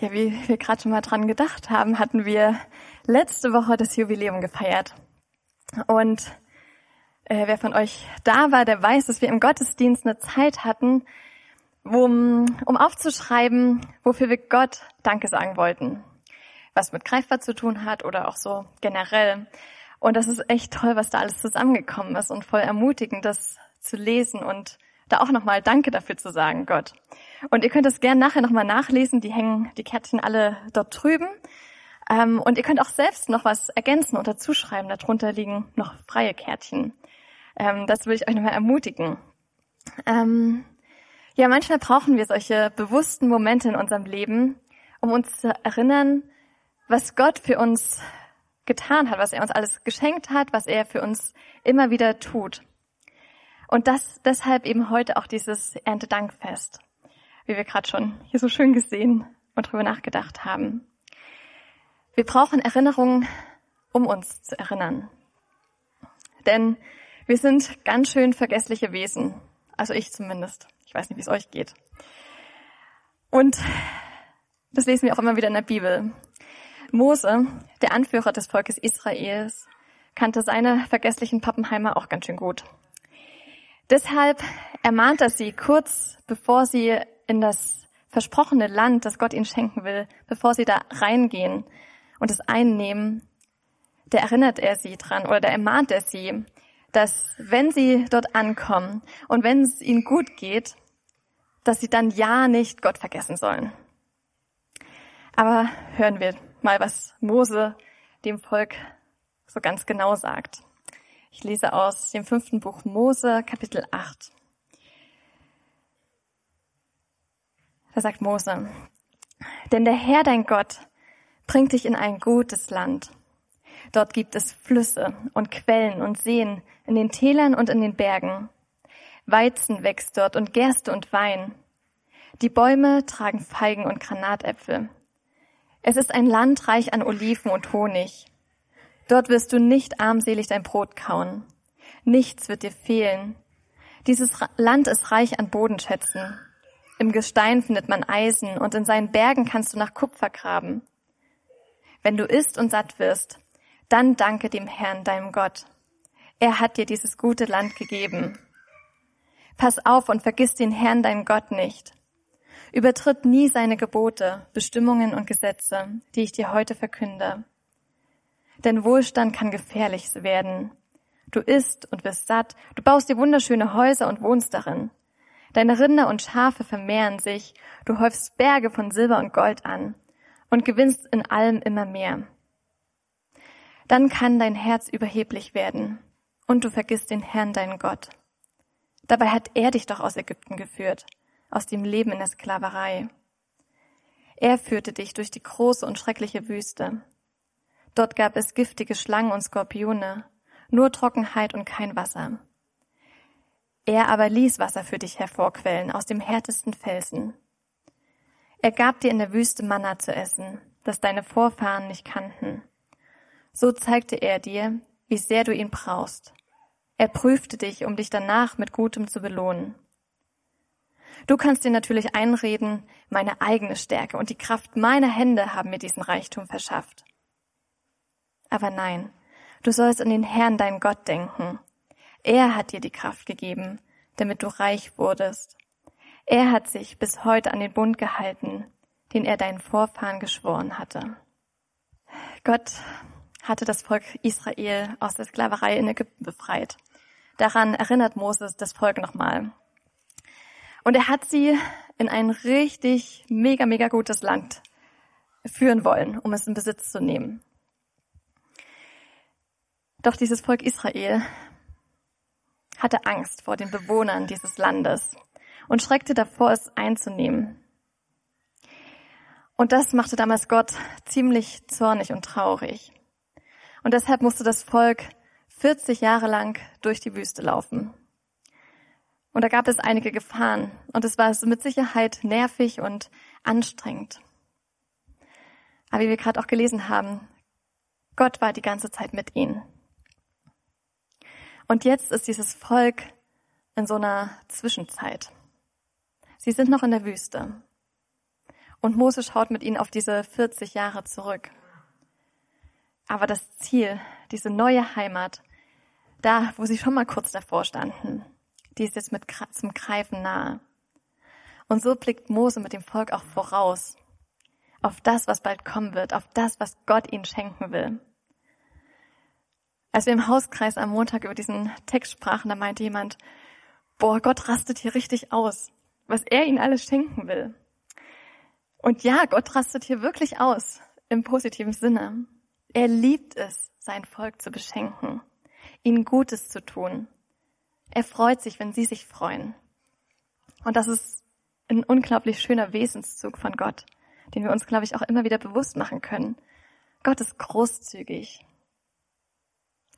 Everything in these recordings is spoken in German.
Ja, wie wir gerade schon mal dran gedacht haben, hatten wir letzte Woche das Jubiläum gefeiert. Und äh, wer von euch da war, der weiß, dass wir im Gottesdienst eine Zeit hatten, wo, um aufzuschreiben, wofür wir Gott Danke sagen wollten. Was mit greifbar zu tun hat oder auch so generell. Und das ist echt toll, was da alles zusammengekommen ist und voll ermutigend, das zu lesen und da auch nochmal Danke dafür zu sagen, Gott. Und ihr könnt es gerne nachher nochmal nachlesen. Die hängen die Kärtchen alle dort drüben. Ähm, und ihr könnt auch selbst noch was ergänzen oder zuschreiben. Darunter liegen noch freie Kärtchen. Ähm, das will ich euch nochmal ermutigen. Ähm, ja, manchmal brauchen wir solche bewussten Momente in unserem Leben, um uns zu erinnern, was Gott für uns getan hat, was er uns alles geschenkt hat, was er für uns immer wieder tut. Und das deshalb eben heute auch dieses Erntedankfest wie wir gerade schon hier so schön gesehen und drüber nachgedacht haben. Wir brauchen Erinnerungen, um uns zu erinnern. Denn wir sind ganz schön vergessliche Wesen. Also ich zumindest. Ich weiß nicht, wie es euch geht. Und das lesen wir auch immer wieder in der Bibel. Mose, der Anführer des Volkes Israels, kannte seine vergesslichen Pappenheimer auch ganz schön gut. Deshalb ermahnt er sie kurz, bevor sie in das versprochene Land, das Gott ihnen schenken will, bevor sie da reingehen und es einnehmen, der erinnert er sie dran oder der ermahnt er sie, dass wenn sie dort ankommen und wenn es ihnen gut geht, dass sie dann ja nicht Gott vergessen sollen. Aber hören wir mal, was Mose dem Volk so ganz genau sagt. Ich lese aus dem fünften Buch Mose, Kapitel 8. Da sagt Mose, denn der Herr dein Gott bringt dich in ein gutes Land. Dort gibt es Flüsse und Quellen und Seen in den Tälern und in den Bergen. Weizen wächst dort und Gerste und Wein. Die Bäume tragen Feigen und Granatäpfel. Es ist ein Land reich an Oliven und Honig. Dort wirst du nicht armselig dein Brot kauen. Nichts wird dir fehlen. Dieses Land ist reich an Bodenschätzen. Im Gestein findet man Eisen und in seinen Bergen kannst du nach Kupfer graben. Wenn du isst und satt wirst, dann danke dem Herrn, deinem Gott. Er hat dir dieses gute Land gegeben. Pass auf und vergiss den Herrn, deinen Gott nicht. Übertritt nie seine Gebote, Bestimmungen und Gesetze, die ich dir heute verkünde. Denn Wohlstand kann gefährlich werden. Du isst und wirst satt, du baust dir wunderschöne Häuser und wohnst darin. Deine Rinder und Schafe vermehren sich, du häufst Berge von Silber und Gold an und gewinnst in allem immer mehr. Dann kann dein Herz überheblich werden und du vergisst den Herrn, deinen Gott. Dabei hat er dich doch aus Ägypten geführt, aus dem Leben in der Sklaverei. Er führte dich durch die große und schreckliche Wüste. Dort gab es giftige Schlangen und Skorpione, nur Trockenheit und kein Wasser. Er aber ließ Wasser für dich hervorquellen aus dem härtesten Felsen. Er gab dir in der Wüste Manna zu essen, das deine Vorfahren nicht kannten. So zeigte er dir, wie sehr du ihn brauchst. Er prüfte dich, um dich danach mit Gutem zu belohnen. Du kannst dir natürlich einreden, meine eigene Stärke und die Kraft meiner Hände haben mir diesen Reichtum verschafft. Aber nein, du sollst an den Herrn, deinen Gott, denken er hat dir die Kraft gegeben, damit du reich wurdest. Er hat sich bis heute an den Bund gehalten, den er deinen Vorfahren geschworen hatte. Gott hatte das Volk Israel aus der Sklaverei in Ägypten befreit. Daran erinnert Moses das Volk nochmal. Und er hat sie in ein richtig mega, mega gutes Land führen wollen, um es in Besitz zu nehmen. Doch dieses Volk Israel hatte Angst vor den Bewohnern dieses Landes und schreckte davor, es einzunehmen. Und das machte damals Gott ziemlich zornig und traurig. Und deshalb musste das Volk 40 Jahre lang durch die Wüste laufen. Und da gab es einige Gefahren und es war mit Sicherheit nervig und anstrengend. Aber wie wir gerade auch gelesen haben, Gott war die ganze Zeit mit ihnen. Und jetzt ist dieses Volk in so einer Zwischenzeit. Sie sind noch in der Wüste. Und Mose schaut mit ihnen auf diese 40 Jahre zurück. Aber das Ziel, diese neue Heimat, da, wo sie schon mal kurz davor standen, die ist jetzt mit zum Greifen nahe. Und so blickt Mose mit dem Volk auch voraus auf das, was bald kommen wird, auf das, was Gott ihnen schenken will. Als wir im Hauskreis am Montag über diesen Text sprachen, da meinte jemand, boah, Gott rastet hier richtig aus, was er ihnen alles schenken will. Und ja, Gott rastet hier wirklich aus, im positiven Sinne. Er liebt es, sein Volk zu beschenken, ihnen Gutes zu tun. Er freut sich, wenn sie sich freuen. Und das ist ein unglaublich schöner Wesenszug von Gott, den wir uns, glaube ich, auch immer wieder bewusst machen können. Gott ist großzügig.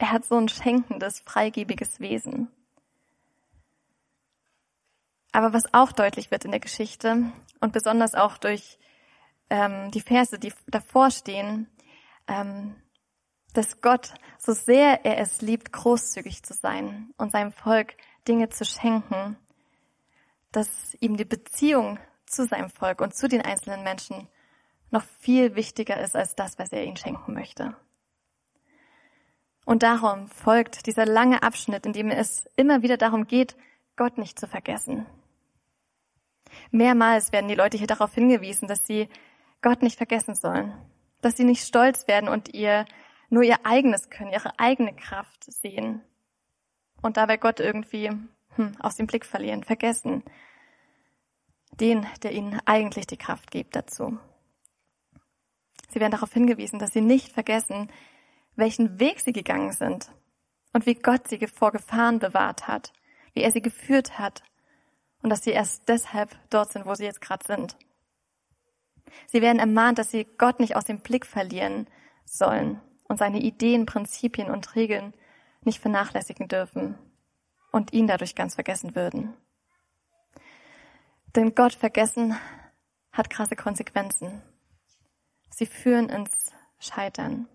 Er hat so ein schenkendes, freigebiges Wesen. Aber was auch deutlich wird in der Geschichte und besonders auch durch ähm, die Verse, die davor stehen, ähm, dass Gott, so sehr er es liebt, großzügig zu sein und seinem Volk Dinge zu schenken, dass ihm die Beziehung zu seinem Volk und zu den einzelnen Menschen noch viel wichtiger ist als das, was er ihnen schenken möchte. Und darum folgt dieser lange Abschnitt, in dem es immer wieder darum geht, Gott nicht zu vergessen. Mehrmals werden die Leute hier darauf hingewiesen, dass sie Gott nicht vergessen sollen, dass sie nicht stolz werden und ihr nur ihr eigenes Können, ihre eigene Kraft sehen und dabei Gott irgendwie hm, aus dem Blick verlieren, vergessen. Den, der ihnen eigentlich die Kraft gibt dazu. Sie werden darauf hingewiesen, dass sie nicht vergessen, welchen Weg sie gegangen sind und wie Gott sie vor Gefahren bewahrt hat, wie er sie geführt hat und dass sie erst deshalb dort sind, wo sie jetzt gerade sind. Sie werden ermahnt, dass sie Gott nicht aus dem Blick verlieren sollen und seine Ideen, Prinzipien und Regeln nicht vernachlässigen dürfen und ihn dadurch ganz vergessen würden. Denn Gott vergessen hat krasse Konsequenzen. Sie führen ins Scheitern.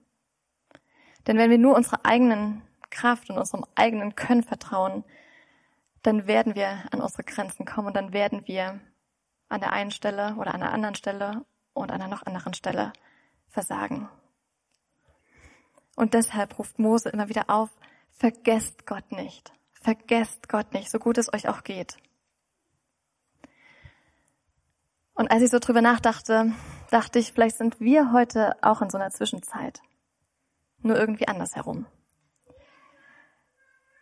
Denn wenn wir nur unserer eigenen Kraft und unserem eigenen Können vertrauen, dann werden wir an unsere Grenzen kommen und dann werden wir an der einen Stelle oder an der anderen Stelle und an einer noch anderen Stelle versagen. Und deshalb ruft Mose immer wieder auf, vergesst Gott nicht. Vergesst Gott nicht, so gut es euch auch geht. Und als ich so drüber nachdachte, dachte ich, vielleicht sind wir heute auch in so einer Zwischenzeit. Nur irgendwie andersherum.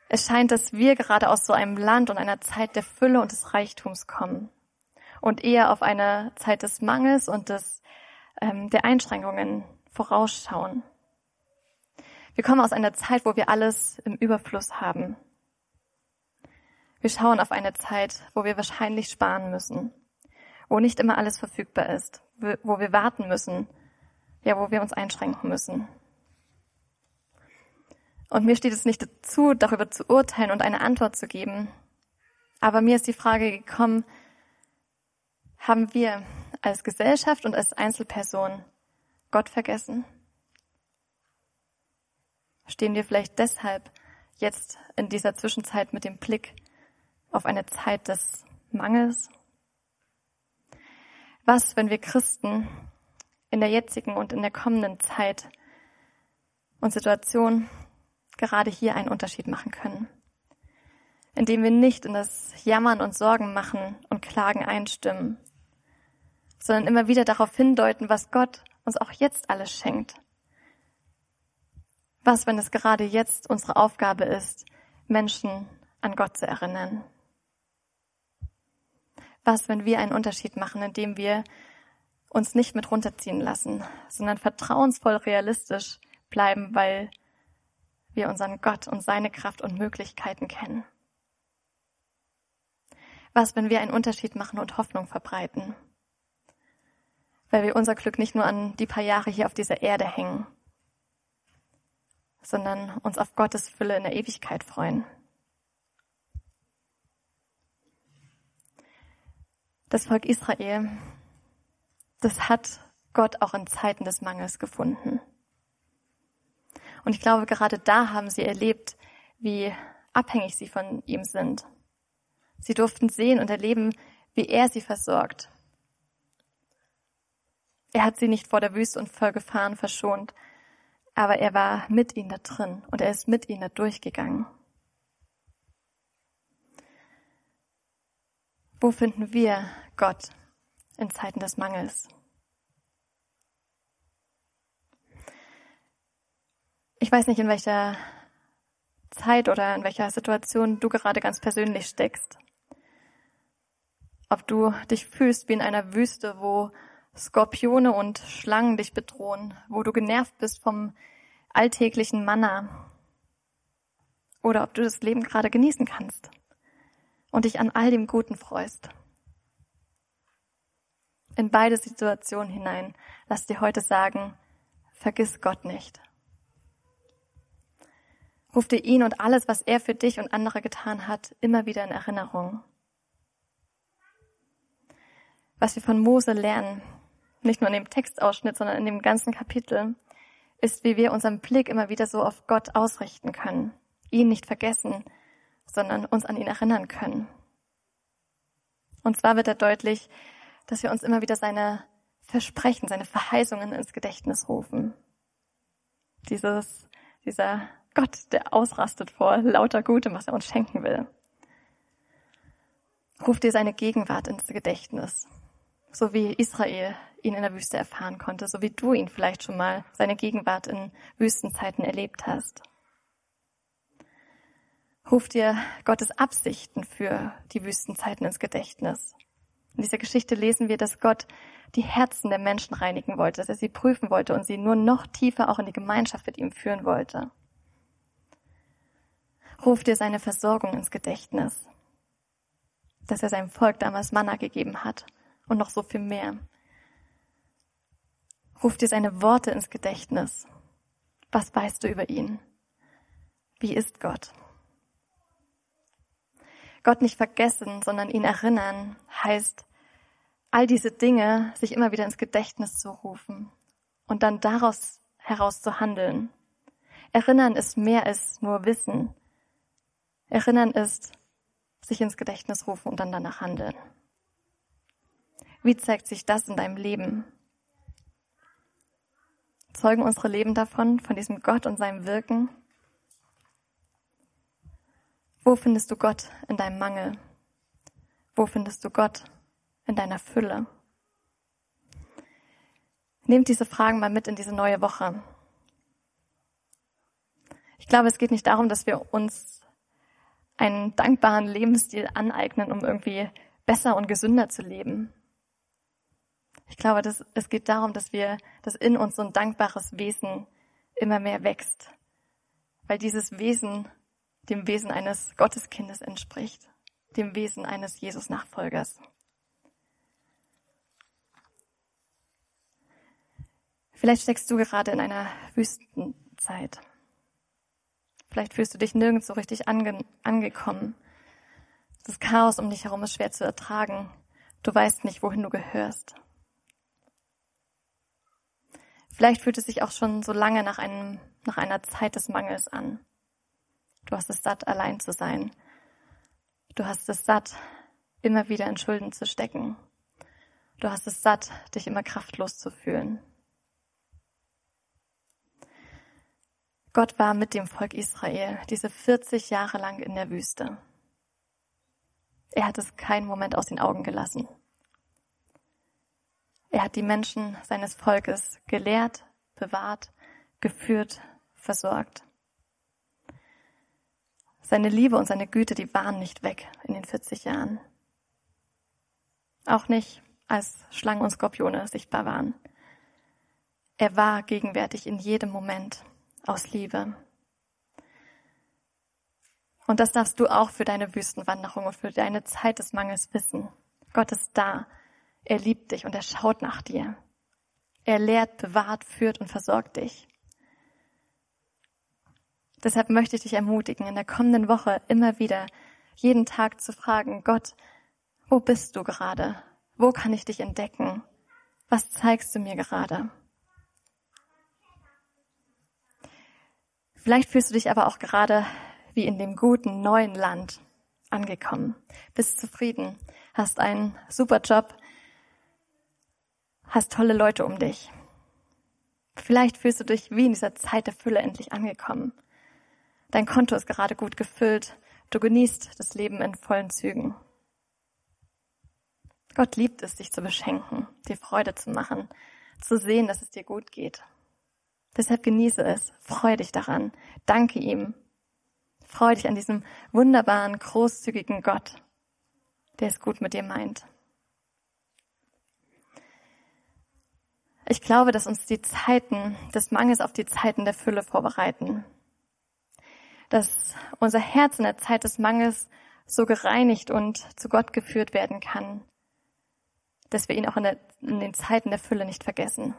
Es scheint, dass wir gerade aus so einem Land und einer Zeit der Fülle und des Reichtums kommen und eher auf eine Zeit des Mangels und des, ähm, der Einschränkungen vorausschauen. Wir kommen aus einer Zeit, wo wir alles im Überfluss haben. Wir schauen auf eine Zeit, wo wir wahrscheinlich sparen müssen, wo nicht immer alles verfügbar ist, wo wir warten müssen, ja, wo wir uns einschränken müssen. Und mir steht es nicht dazu, darüber zu urteilen und eine Antwort zu geben. Aber mir ist die Frage gekommen, haben wir als Gesellschaft und als Einzelperson Gott vergessen? Stehen wir vielleicht deshalb jetzt in dieser Zwischenzeit mit dem Blick auf eine Zeit des Mangels? Was, wenn wir Christen in der jetzigen und in der kommenden Zeit und Situation gerade hier einen Unterschied machen können. Indem wir nicht in das Jammern und Sorgen machen und Klagen einstimmen, sondern immer wieder darauf hindeuten, was Gott uns auch jetzt alles schenkt. Was, wenn es gerade jetzt unsere Aufgabe ist, Menschen an Gott zu erinnern? Was, wenn wir einen Unterschied machen, indem wir uns nicht mit runterziehen lassen, sondern vertrauensvoll realistisch bleiben, weil wir unseren Gott und seine Kraft und Möglichkeiten kennen? Was, wenn wir einen Unterschied machen und Hoffnung verbreiten? Weil wir unser Glück nicht nur an die paar Jahre hier auf dieser Erde hängen, sondern uns auf Gottes Fülle in der Ewigkeit freuen. Das Volk Israel, das hat Gott auch in Zeiten des Mangels gefunden. Und ich glaube, gerade da haben sie erlebt, wie abhängig sie von ihm sind. Sie durften sehen und erleben, wie er sie versorgt. Er hat sie nicht vor der Wüste und vor Gefahren verschont, aber er war mit ihnen da drin und er ist mit ihnen da durchgegangen. Wo finden wir Gott in Zeiten des Mangels? Ich weiß nicht, in welcher Zeit oder in welcher Situation du gerade ganz persönlich steckst. Ob du dich fühlst wie in einer Wüste, wo Skorpione und Schlangen dich bedrohen, wo du genervt bist vom alltäglichen Manna. Oder ob du das Leben gerade genießen kannst und dich an all dem Guten freust. In beide Situationen hinein, lass dir heute sagen, vergiss Gott nicht. Ruf dir ihn und alles, was er für dich und andere getan hat, immer wieder in Erinnerung. Was wir von Mose lernen, nicht nur in dem Textausschnitt, sondern in dem ganzen Kapitel, ist, wie wir unseren Blick immer wieder so auf Gott ausrichten können, ihn nicht vergessen, sondern uns an ihn erinnern können. Und zwar wird er deutlich, dass wir uns immer wieder seine Versprechen, seine Verheißungen ins Gedächtnis rufen. Dieses, dieser Gott, der ausrastet vor lauter Gutem, was er uns schenken will. Ruf dir seine Gegenwart ins Gedächtnis, so wie Israel ihn in der Wüste erfahren konnte, so wie du ihn vielleicht schon mal seine Gegenwart in Wüstenzeiten erlebt hast. Ruf dir Gottes Absichten für die Wüstenzeiten ins Gedächtnis. In dieser Geschichte lesen wir, dass Gott die Herzen der Menschen reinigen wollte, dass er sie prüfen wollte und sie nur noch tiefer auch in die Gemeinschaft mit ihm führen wollte. Ruf dir seine Versorgung ins Gedächtnis, dass er seinem Volk damals Manna gegeben hat und noch so viel mehr. Ruf dir seine Worte ins Gedächtnis. Was weißt du über ihn? Wie ist Gott? Gott nicht vergessen, sondern ihn erinnern, heißt, all diese Dinge sich immer wieder ins Gedächtnis zu rufen und dann daraus heraus zu handeln. Erinnern ist mehr als nur Wissen. Erinnern ist sich ins Gedächtnis rufen und dann danach handeln. Wie zeigt sich das in deinem Leben? Zeugen unsere Leben davon, von diesem Gott und seinem Wirken? Wo findest du Gott in deinem Mangel? Wo findest du Gott in deiner Fülle? Nehmt diese Fragen mal mit in diese neue Woche. Ich glaube, es geht nicht darum, dass wir uns einen dankbaren Lebensstil aneignen, um irgendwie besser und gesünder zu leben. Ich glaube, dass, es geht darum, dass wir, dass in uns so ein dankbares Wesen immer mehr wächst. Weil dieses Wesen dem Wesen eines Gotteskindes entspricht, dem Wesen eines Jesus-Nachfolgers. Vielleicht steckst du gerade in einer Wüstenzeit. Vielleicht fühlst du dich nirgends so richtig ange angekommen. Das Chaos um dich herum ist schwer zu ertragen. Du weißt nicht, wohin du gehörst. Vielleicht fühlt es sich auch schon so lange nach, einem, nach einer Zeit des Mangels an. Du hast es satt, allein zu sein. Du hast es satt, immer wieder in Schulden zu stecken. Du hast es satt, dich immer kraftlos zu fühlen. Gott war mit dem Volk Israel diese 40 Jahre lang in der Wüste. Er hat es keinen Moment aus den Augen gelassen. Er hat die Menschen seines Volkes gelehrt, bewahrt, geführt, versorgt. Seine Liebe und seine Güte, die waren nicht weg in den 40 Jahren. Auch nicht, als Schlangen und Skorpione sichtbar waren. Er war gegenwärtig in jedem Moment aus Liebe. Und das darfst du auch für deine Wüstenwanderung und für deine Zeit des Mangels wissen. Gott ist da. Er liebt dich und er schaut nach dir. Er lehrt, bewahrt, führt und versorgt dich. Deshalb möchte ich dich ermutigen, in der kommenden Woche immer wieder jeden Tag zu fragen, Gott, wo bist du gerade? Wo kann ich dich entdecken? Was zeigst du mir gerade? Vielleicht fühlst du dich aber auch gerade wie in dem guten neuen Land angekommen. Bist zufrieden, hast einen super Job, hast tolle Leute um dich. Vielleicht fühlst du dich wie in dieser Zeit der Fülle endlich angekommen. Dein Konto ist gerade gut gefüllt. Du genießt das Leben in vollen Zügen. Gott liebt es, dich zu beschenken, dir Freude zu machen, zu sehen, dass es dir gut geht. Deshalb genieße es, freue dich daran, danke ihm. Freue dich an diesem wunderbaren, großzügigen Gott, der es gut mit dir meint. Ich glaube, dass uns die Zeiten des Mangels auf die Zeiten der Fülle vorbereiten. Dass unser Herz in der Zeit des Mangels so gereinigt und zu Gott geführt werden kann, dass wir ihn auch in, der, in den Zeiten der Fülle nicht vergessen.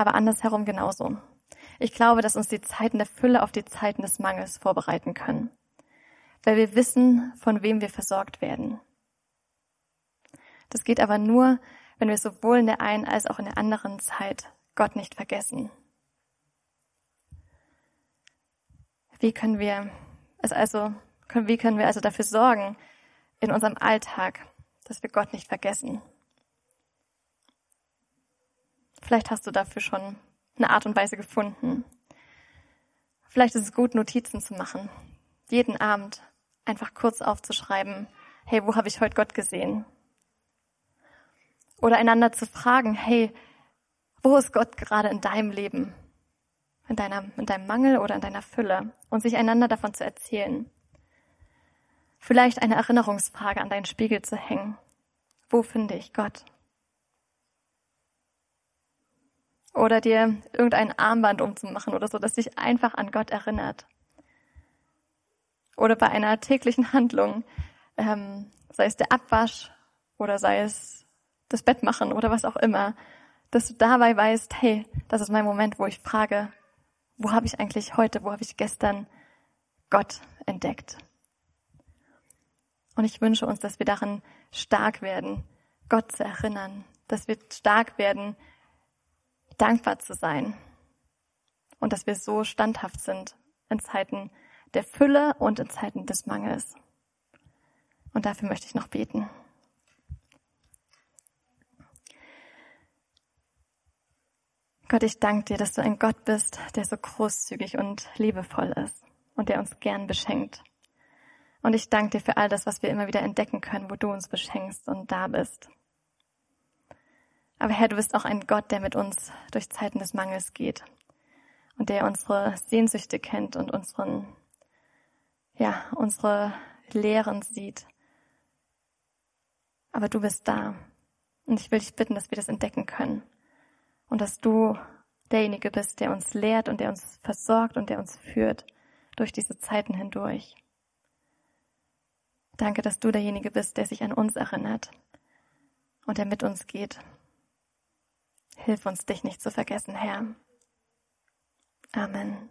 Aber andersherum genauso. Ich glaube, dass uns die Zeiten der Fülle auf die Zeiten des Mangels vorbereiten können, weil wir wissen, von wem wir versorgt werden. Das geht aber nur, wenn wir sowohl in der einen als auch in der anderen Zeit Gott nicht vergessen. Wie können wir es also, wie können wir also dafür sorgen in unserem Alltag, dass wir Gott nicht vergessen? Vielleicht hast du dafür schon eine Art und Weise gefunden. Vielleicht ist es gut, Notizen zu machen. Jeden Abend einfach kurz aufzuschreiben, hey, wo habe ich heute Gott gesehen? Oder einander zu fragen, hey, wo ist Gott gerade in deinem Leben? In, deiner, in deinem Mangel oder in deiner Fülle? Und sich einander davon zu erzählen. Vielleicht eine Erinnerungsfrage an deinen Spiegel zu hängen. Wo finde ich Gott? Oder dir irgendein Armband umzumachen oder so, das dich einfach an Gott erinnert. Oder bei einer täglichen Handlung, ähm, sei es der Abwasch oder sei es das Bett machen oder was auch immer, dass du dabei weißt, hey, das ist mein Moment, wo ich frage, wo habe ich eigentlich heute, wo habe ich gestern Gott entdeckt? Und ich wünsche uns, dass wir darin stark werden, Gott zu erinnern, dass wir stark werden, dankbar zu sein und dass wir so standhaft sind in Zeiten der Fülle und in Zeiten des Mangels. Und dafür möchte ich noch beten. Gott, ich danke dir, dass du ein Gott bist, der so großzügig und liebevoll ist und der uns gern beschenkt. Und ich danke dir für all das, was wir immer wieder entdecken können, wo du uns beschenkst und da bist. Aber Herr, du bist auch ein Gott, der mit uns durch Zeiten des Mangels geht und der unsere Sehnsüchte kennt und unseren, ja, unsere Lehren sieht. Aber du bist da. Und ich will dich bitten, dass wir das entdecken können und dass du derjenige bist, der uns lehrt und der uns versorgt und der uns führt durch diese Zeiten hindurch. Danke, dass du derjenige bist, der sich an uns erinnert und der mit uns geht. Hilf uns, dich nicht zu vergessen, Herr. Amen.